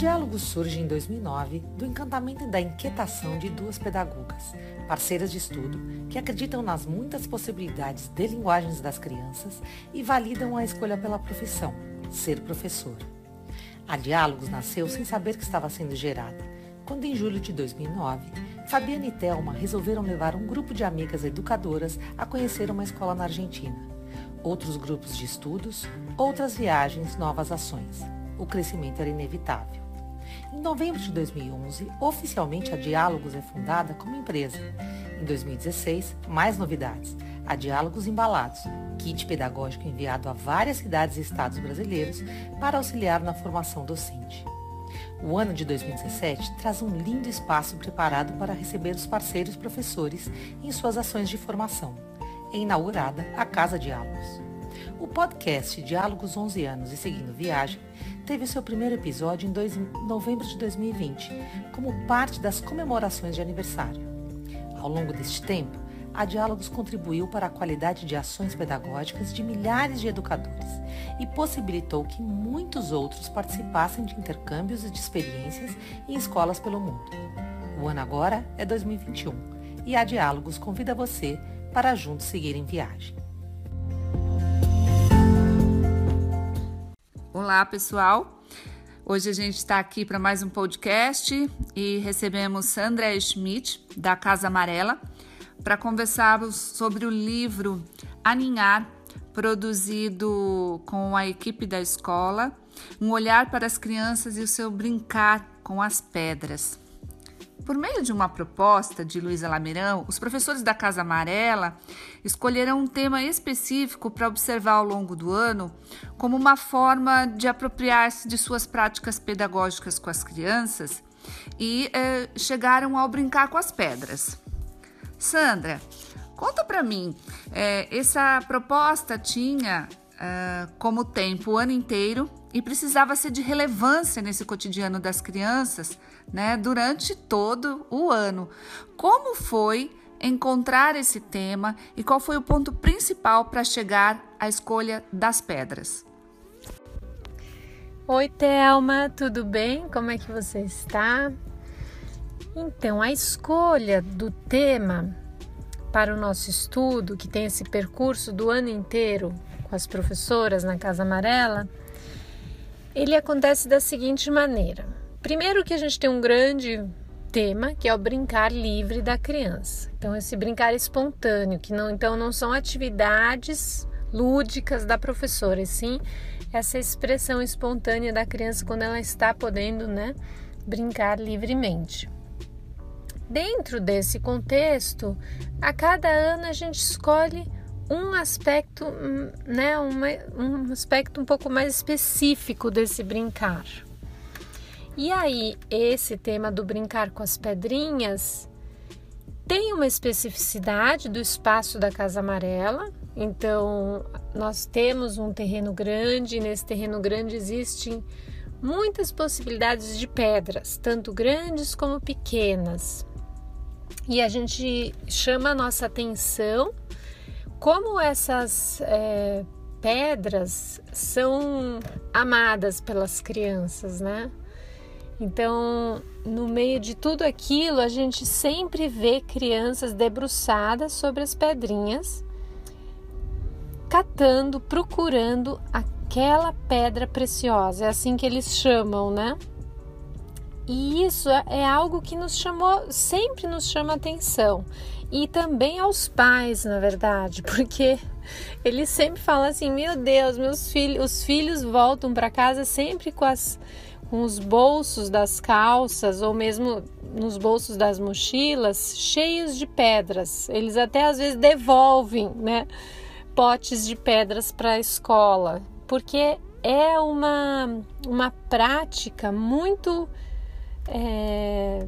Diálogo surge em 2009 do encantamento e da inquietação de duas pedagogas, parceiras de estudo, que acreditam nas muitas possibilidades de linguagens das crianças e validam a escolha pela profissão, ser professor. A Diálogos nasceu sem saber que estava sendo gerada, quando em julho de 2009, Fabiana e Thelma resolveram levar um grupo de amigas educadoras a conhecer uma escola na Argentina. Outros grupos de estudos, outras viagens, novas ações. O crescimento era inevitável. Em novembro de 2011, oficialmente a Diálogos é fundada como empresa. Em 2016, mais novidades. A Diálogos Embalados, kit pedagógico enviado a várias cidades e estados brasileiros para auxiliar na formação docente. O ano de 2017 traz um lindo espaço preparado para receber os parceiros professores em suas ações de formação. É inaugurada a Casa Diálogos. O podcast Diálogos 11 anos e Seguindo Viagem teve seu primeiro episódio em dois, novembro de 2020, como parte das comemorações de aniversário. Ao longo deste tempo, a Diálogos contribuiu para a qualidade de ações pedagógicas de milhares de educadores e possibilitou que muitos outros participassem de intercâmbios e de experiências em escolas pelo mundo. O ano agora é 2021 e a Diálogos convida você para juntos seguir em viagem. Olá, pessoal. Hoje a gente está aqui para mais um podcast e recebemos Sandra Schmidt, da Casa Amarela, para conversarmos sobre o livro Aninhar, produzido com a equipe da escola, um olhar para as crianças e o seu brincar com as pedras. Por meio de uma proposta de Luísa Lamirão, os professores da Casa Amarela escolherão um tema específico para observar ao longo do ano, como uma forma de apropriar-se de suas práticas pedagógicas com as crianças e eh, chegaram ao brincar com as pedras. Sandra, conta para mim, é, essa proposta tinha uh, como tempo o ano inteiro e precisava ser de relevância nesse cotidiano das crianças, né, durante todo o ano. Como foi encontrar esse tema e qual foi o ponto principal para chegar à escolha das pedras? Oi, Thelma, tudo bem? Como é que você está? Então, a escolha do tema para o nosso estudo, que tem esse percurso do ano inteiro com as professoras na Casa Amarela, ele acontece da seguinte maneira. Primeiro que a gente tem um grande tema, que é o brincar livre da criança. Então esse brincar espontâneo, que não então não são atividades lúdicas da professora, e sim essa expressão espontânea da criança quando ela está podendo, né, brincar livremente. Dentro desse contexto, a cada ano a gente escolhe um aspecto, hum, né, uma, um aspecto um pouco mais específico desse brincar. E aí, esse tema do brincar com as pedrinhas tem uma especificidade do espaço da Casa Amarela. Então, nós temos um terreno grande, e nesse terreno grande existem muitas possibilidades de pedras, tanto grandes como pequenas e a gente chama a nossa atenção como essas é, pedras são amadas pelas crianças, né? Então, no meio de tudo aquilo, a gente sempre vê crianças debruçadas sobre as pedrinhas, catando, procurando aquela pedra preciosa. É assim que eles chamam, né? E isso é, é algo que nos chamou, sempre nos chama atenção. E também aos pais, na verdade, porque eles sempre falam assim: "Meu Deus, meus filhos, os filhos voltam para casa sempre com as com os bolsos das calças ou mesmo nos bolsos das mochilas cheios de pedras. Eles até às vezes devolvem, né, potes de pedras para a escola, porque é uma uma prática muito é,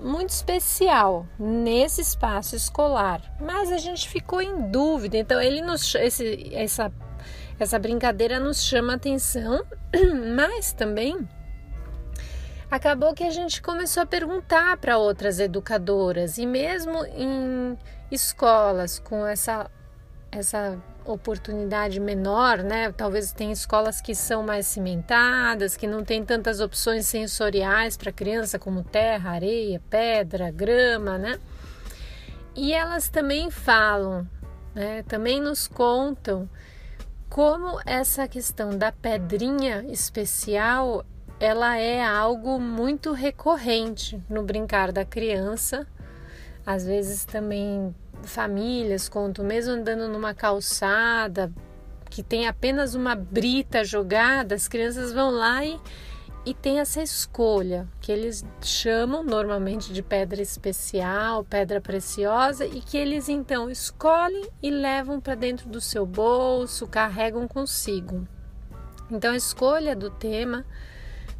muito especial nesse espaço escolar, mas a gente ficou em dúvida. Então ele nos esse, essa essa brincadeira nos chama atenção, mas também acabou que a gente começou a perguntar para outras educadoras e mesmo em escolas com essa essa oportunidade menor, né? Talvez tem escolas que são mais cimentadas, que não tem tantas opções sensoriais para criança como terra, areia, pedra, grama, né? E elas também falam, né? Também nos contam como essa questão da pedrinha especial, ela é algo muito recorrente no brincar da criança. Às vezes também famílias contam, mesmo andando numa calçada que tem apenas uma brita jogada, as crianças vão lá e, e tem essa escolha, que eles chamam normalmente de pedra especial, pedra preciosa, e que eles então escolhem e levam para dentro do seu bolso, carregam consigo. Então a escolha do tema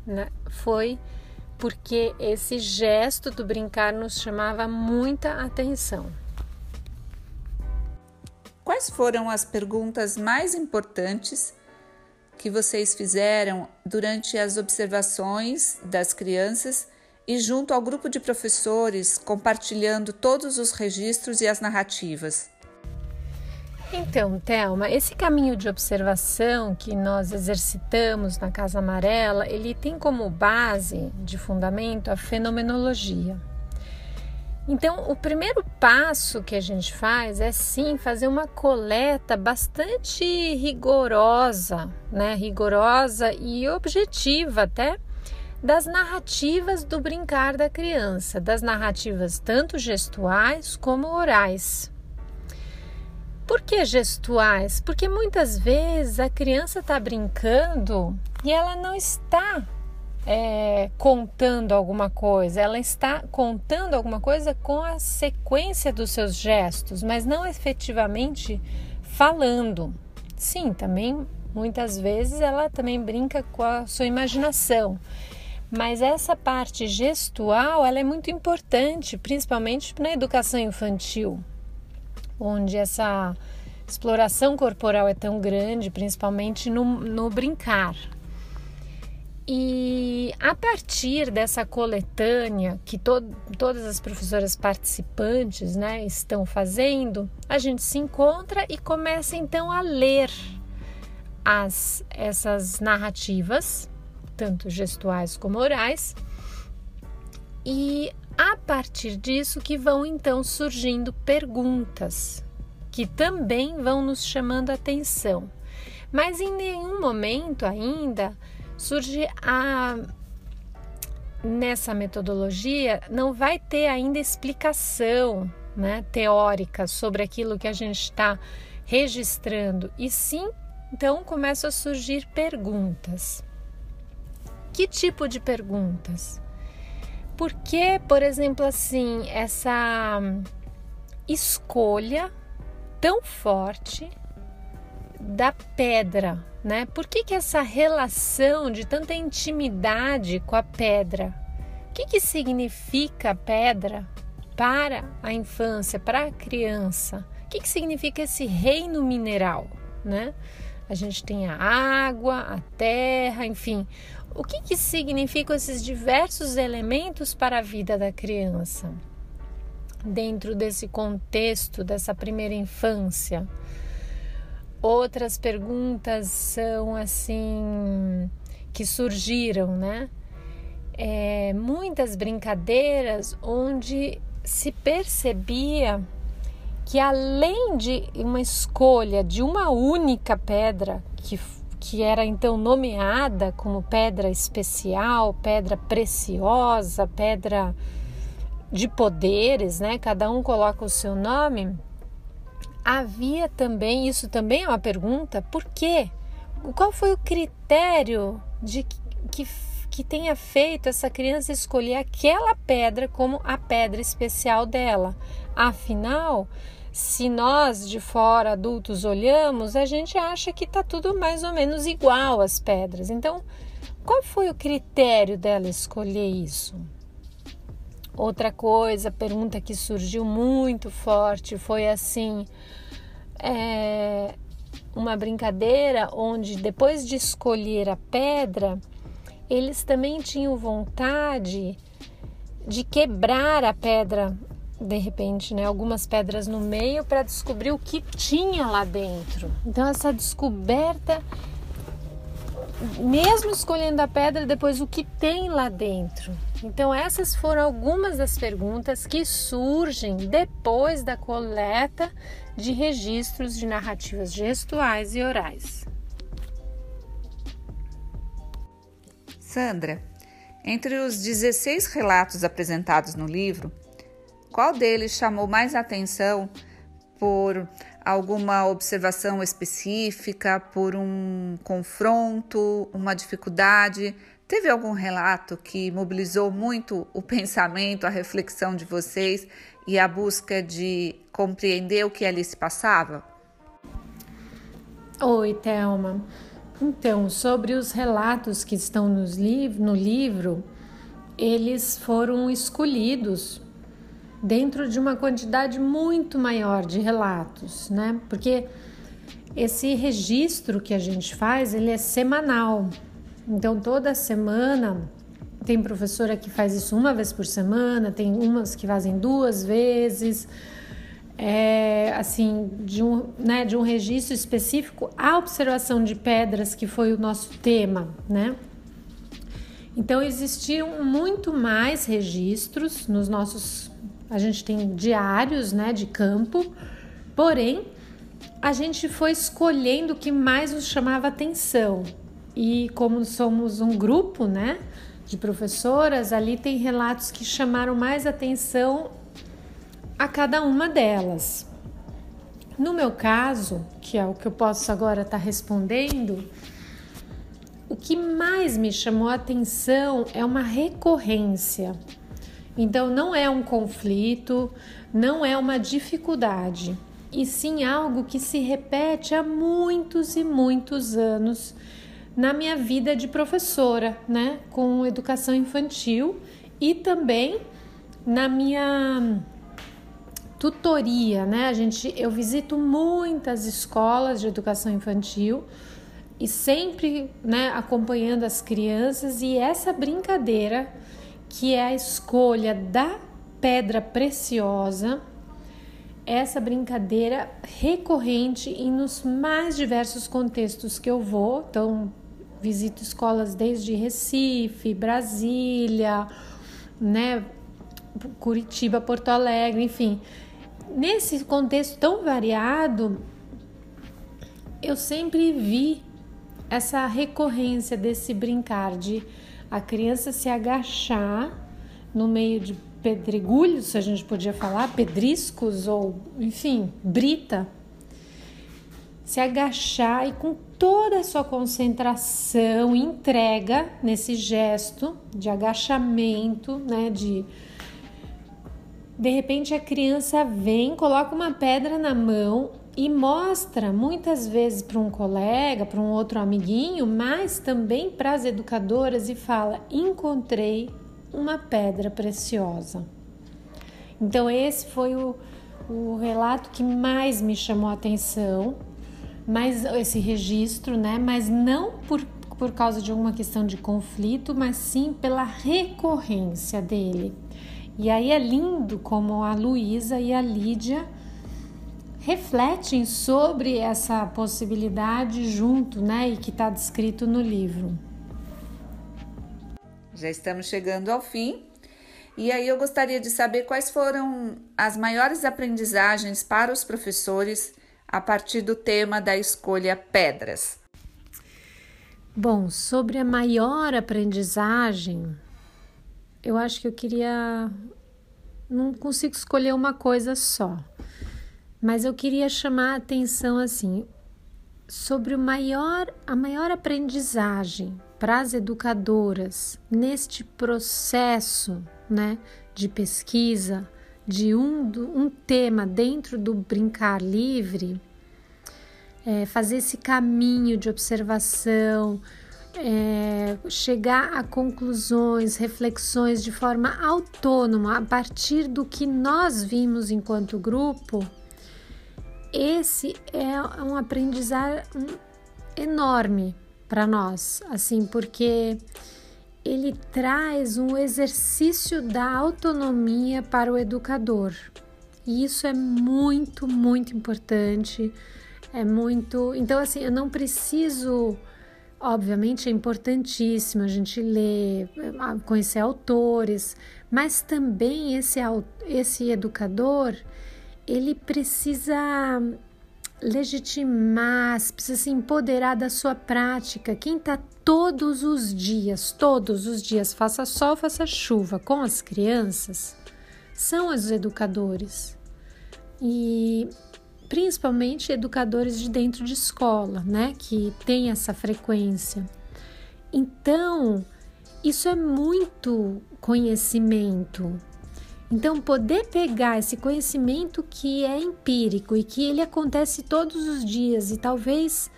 né, foi porque esse gesto do brincar nos chamava muita atenção. Quais foram as perguntas mais importantes que vocês fizeram durante as observações das crianças e junto ao grupo de professores, compartilhando todos os registros e as narrativas? Então, Thelma, esse caminho de observação que nós exercitamos na Casa Amarela, ele tem como base de fundamento a fenomenologia. Então, o primeiro passo que a gente faz é sim fazer uma coleta bastante rigorosa, né? Rigorosa e objetiva até das narrativas do brincar da criança, das narrativas tanto gestuais como orais. Por que gestuais? Porque muitas vezes a criança está brincando e ela não está é, contando alguma coisa, ela está contando alguma coisa com a sequência dos seus gestos, mas não efetivamente falando. Sim, também muitas vezes ela também brinca com a sua imaginação. Mas essa parte gestual, ela é muito importante, principalmente na educação infantil, onde essa exploração corporal é tão grande, principalmente no, no brincar, e a partir dessa coletânea que to todas as professoras participantes né, estão fazendo, a gente se encontra e começa então a ler as, essas narrativas, tanto gestuais como orais, e a partir disso que vão então surgindo perguntas que também vão nos chamando a atenção. Mas em nenhum momento ainda surge a nessa metodologia não vai ter ainda explicação né, teórica sobre aquilo que a gente está registrando, e sim, então começam a surgir perguntas. Que tipo de perguntas? Por que, por exemplo, assim, essa escolha tão forte da pedra né? Por que, que essa relação de tanta intimidade com a pedra? O que, que significa pedra para a infância, para a criança? O que, que significa esse reino mineral, né? A gente tem a água, a terra, enfim. O que, que significam esses diversos elementos para a vida da criança? Dentro desse contexto, dessa primeira infância. Outras perguntas são assim que surgiram, né? É, muitas brincadeiras onde se percebia que além de uma escolha de uma única pedra que, que era então nomeada como pedra especial, pedra preciosa, pedra de poderes, né? Cada um coloca o seu nome havia também, isso também é uma pergunta, por quê? Qual foi o critério de que, que tenha feito essa criança escolher aquela pedra como a pedra especial dela? Afinal, se nós de fora adultos olhamos, a gente acha que está tudo mais ou menos igual as pedras. Então, qual foi o critério dela escolher isso? Outra coisa, pergunta que surgiu muito forte foi assim: é, uma brincadeira onde depois de escolher a pedra, eles também tinham vontade de quebrar a pedra de repente, né, algumas pedras no meio para descobrir o que tinha lá dentro. Então essa descoberta mesmo escolhendo a pedra, depois o que tem lá dentro. Então, essas foram algumas das perguntas que surgem depois da coleta de registros de narrativas gestuais e orais. Sandra, entre os 16 relatos apresentados no livro, qual deles chamou mais atenção por alguma observação específica, por um confronto, uma dificuldade? Teve algum relato que mobilizou muito o pensamento, a reflexão de vocês e a busca de compreender o que ali se passava? Oi, Thelma. Então, sobre os relatos que estão nos liv no livro, eles foram escolhidos dentro de uma quantidade muito maior de relatos, né? Porque esse registro que a gente faz, ele é semanal. Então toda semana tem professora que faz isso uma vez por semana, tem umas que fazem duas vezes. É, assim, de um, né, de um registro específico, a observação de pedras, que foi o nosso tema, né? Então existiam muito mais registros nos nossos a gente tem diários né, de campo, porém a gente foi escolhendo o que mais nos chamava atenção. E como somos um grupo né, de professoras, ali tem relatos que chamaram mais atenção a cada uma delas. No meu caso, que é o que eu posso agora estar tá respondendo, o que mais me chamou a atenção é uma recorrência. Então, não é um conflito, não é uma dificuldade, e sim algo que se repete há muitos e muitos anos na minha vida de professora, né, com educação infantil e também na minha tutoria, né? A gente eu visito muitas escolas de educação infantil e sempre, né, acompanhando as crianças e essa brincadeira que é a escolha da pedra preciosa, essa brincadeira recorrente e nos mais diversos contextos que eu vou. Então, visito escolas desde Recife, Brasília, né, Curitiba, Porto Alegre, enfim. Nesse contexto tão variado, eu sempre vi essa recorrência desse brincar de a criança se agachar no meio de pedregulhos, se a gente podia falar, pedriscos ou, enfim, brita, se agachar e com toda a sua concentração, entrega nesse gesto de agachamento, né, de de repente a criança vem, coloca uma pedra na mão e mostra muitas vezes para um colega, para um outro amiguinho, mas também para as educadoras e fala: encontrei uma pedra preciosa. Então, esse foi o, o relato que mais me chamou a atenção, mas esse registro, né? Mas não por, por causa de alguma questão de conflito, mas sim pela recorrência dele. E aí é lindo como a Luísa e a Lídia refletem sobre essa possibilidade junto, né, e que está descrito no livro. Já estamos chegando ao fim. E aí eu gostaria de saber quais foram as maiores aprendizagens para os professores a partir do tema da escolha pedras. Bom, sobre a maior aprendizagem, eu acho que eu queria não consigo escolher uma coisa só. Mas eu queria chamar a atenção assim sobre o maior, a maior aprendizagem para as educadoras neste processo, né, de pesquisa de um, um tema dentro do brincar livre, é, fazer esse caminho de observação, é, chegar a conclusões, reflexões de forma autônoma a partir do que nós vimos enquanto grupo esse é um aprendizado enorme para nós, assim, porque ele traz um exercício da autonomia para o educador. E isso é muito, muito importante. É muito. Então, assim, eu não preciso. Obviamente é importantíssimo a gente ler, conhecer autores, mas também esse, esse educador ele precisa legitimar, precisa se empoderar da sua prática. Quem está todos os dias, todos os dias, faça sol, faça chuva, com as crianças, são os educadores. E principalmente educadores de dentro de escola, né, que tem essa frequência. Então, isso é muito conhecimento, então, poder pegar esse conhecimento que é empírico e que ele acontece todos os dias e talvez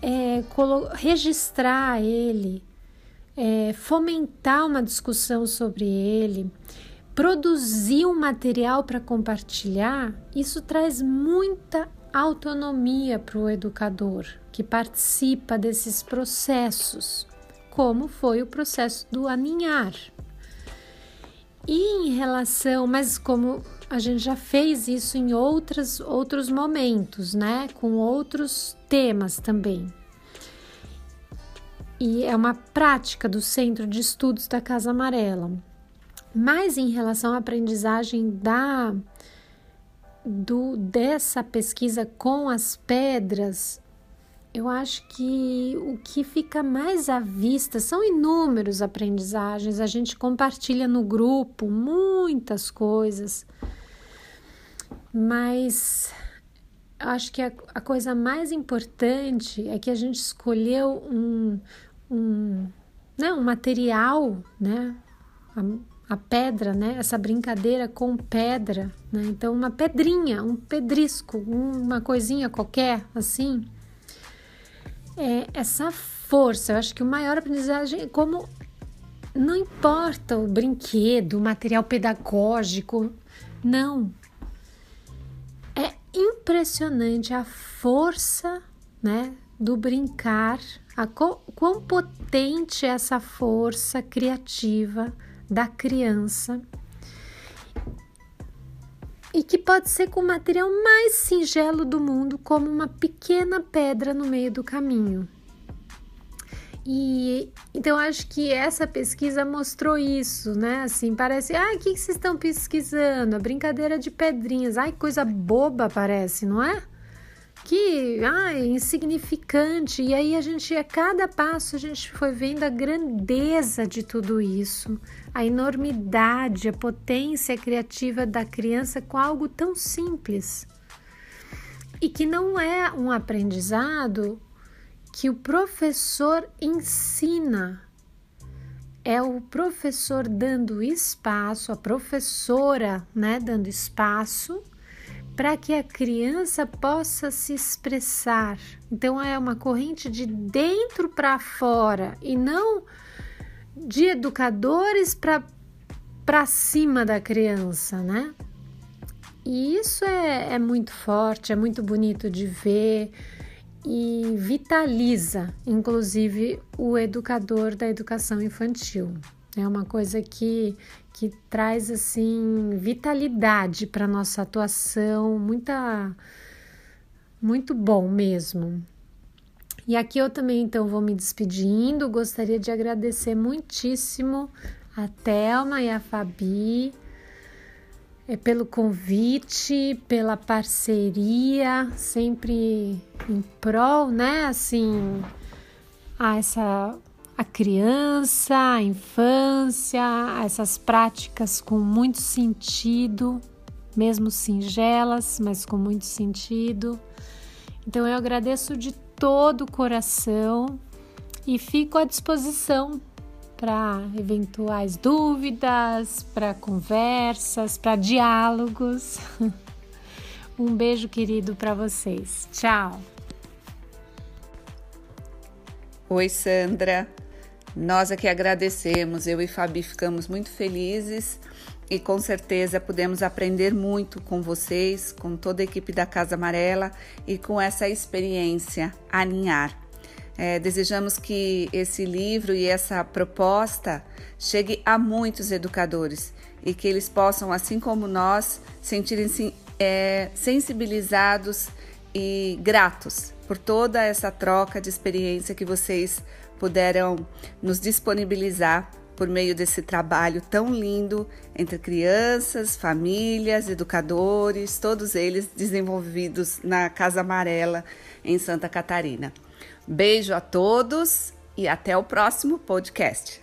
é, registrar ele, é, fomentar uma discussão sobre ele, produzir um material para compartilhar, isso traz muita autonomia para o educador que participa desses processos, como foi o processo do aninhar. E em relação, mas como a gente já fez isso em outras, outros momentos, né? Com outros temas também. E é uma prática do Centro de Estudos da Casa Amarela. Mas em relação à aprendizagem da do dessa pesquisa com as pedras, eu acho que o que fica mais à vista são inúmeros aprendizagens. A gente compartilha no grupo muitas coisas, mas acho que a, a coisa mais importante é que a gente escolheu um, um, né, um material, né? A, a pedra, né? Essa brincadeira com pedra, né? Então, uma pedrinha, um pedrisco, uma coisinha qualquer, assim é, essa força. Eu acho que o maior aprendizagem é como não importa o brinquedo, o material pedagógico, não. É impressionante a força, né, do brincar, a quão potente é essa força criativa da criança e que pode ser com o material mais singelo do mundo, como uma pequena pedra no meio do caminho. E então acho que essa pesquisa mostrou isso, né? Assim, parece, ah, o que, vocês estão pesquisando? A brincadeira de pedrinhas. Ai, coisa boba parece, não é? Que ah, insignificante. E aí a gente, a cada passo, a gente foi vendo a grandeza de tudo isso, a enormidade, a potência criativa da criança com algo tão simples. E que não é um aprendizado que o professor ensina. É o professor dando espaço, a professora, né, dando espaço para que a criança possa se expressar. Então é uma corrente de dentro para fora e não de educadores para cima da criança, né? E isso é, é muito forte, é muito bonito de ver e vitaliza, inclusive, o educador da educação infantil. É uma coisa que, que traz assim vitalidade para nossa atuação, muita muito bom mesmo. E aqui eu também então vou me despedindo, gostaria de agradecer muitíssimo a Thelma e a Fabi é, pelo convite, pela parceria, sempre em prol, né, assim, a essa a criança, a infância, essas práticas com muito sentido, mesmo singelas, mas com muito sentido. Então eu agradeço de todo o coração e fico à disposição para eventuais dúvidas, para conversas, para diálogos. Um beijo querido para vocês. Tchau. Oi, Sandra. Nós aqui agradecemos, eu e Fabi ficamos muito felizes e com certeza pudemos aprender muito com vocês, com toda a equipe da Casa Amarela e com essa experiência alinhar. É, desejamos que esse livro e essa proposta chegue a muitos educadores e que eles possam, assim como nós, sentirem-se é, sensibilizados e gratos por toda essa troca de experiência que vocês puderam nos disponibilizar por meio desse trabalho tão lindo entre crianças, famílias, educadores, todos eles desenvolvidos na Casa Amarela em Santa Catarina. Beijo a todos e até o próximo podcast.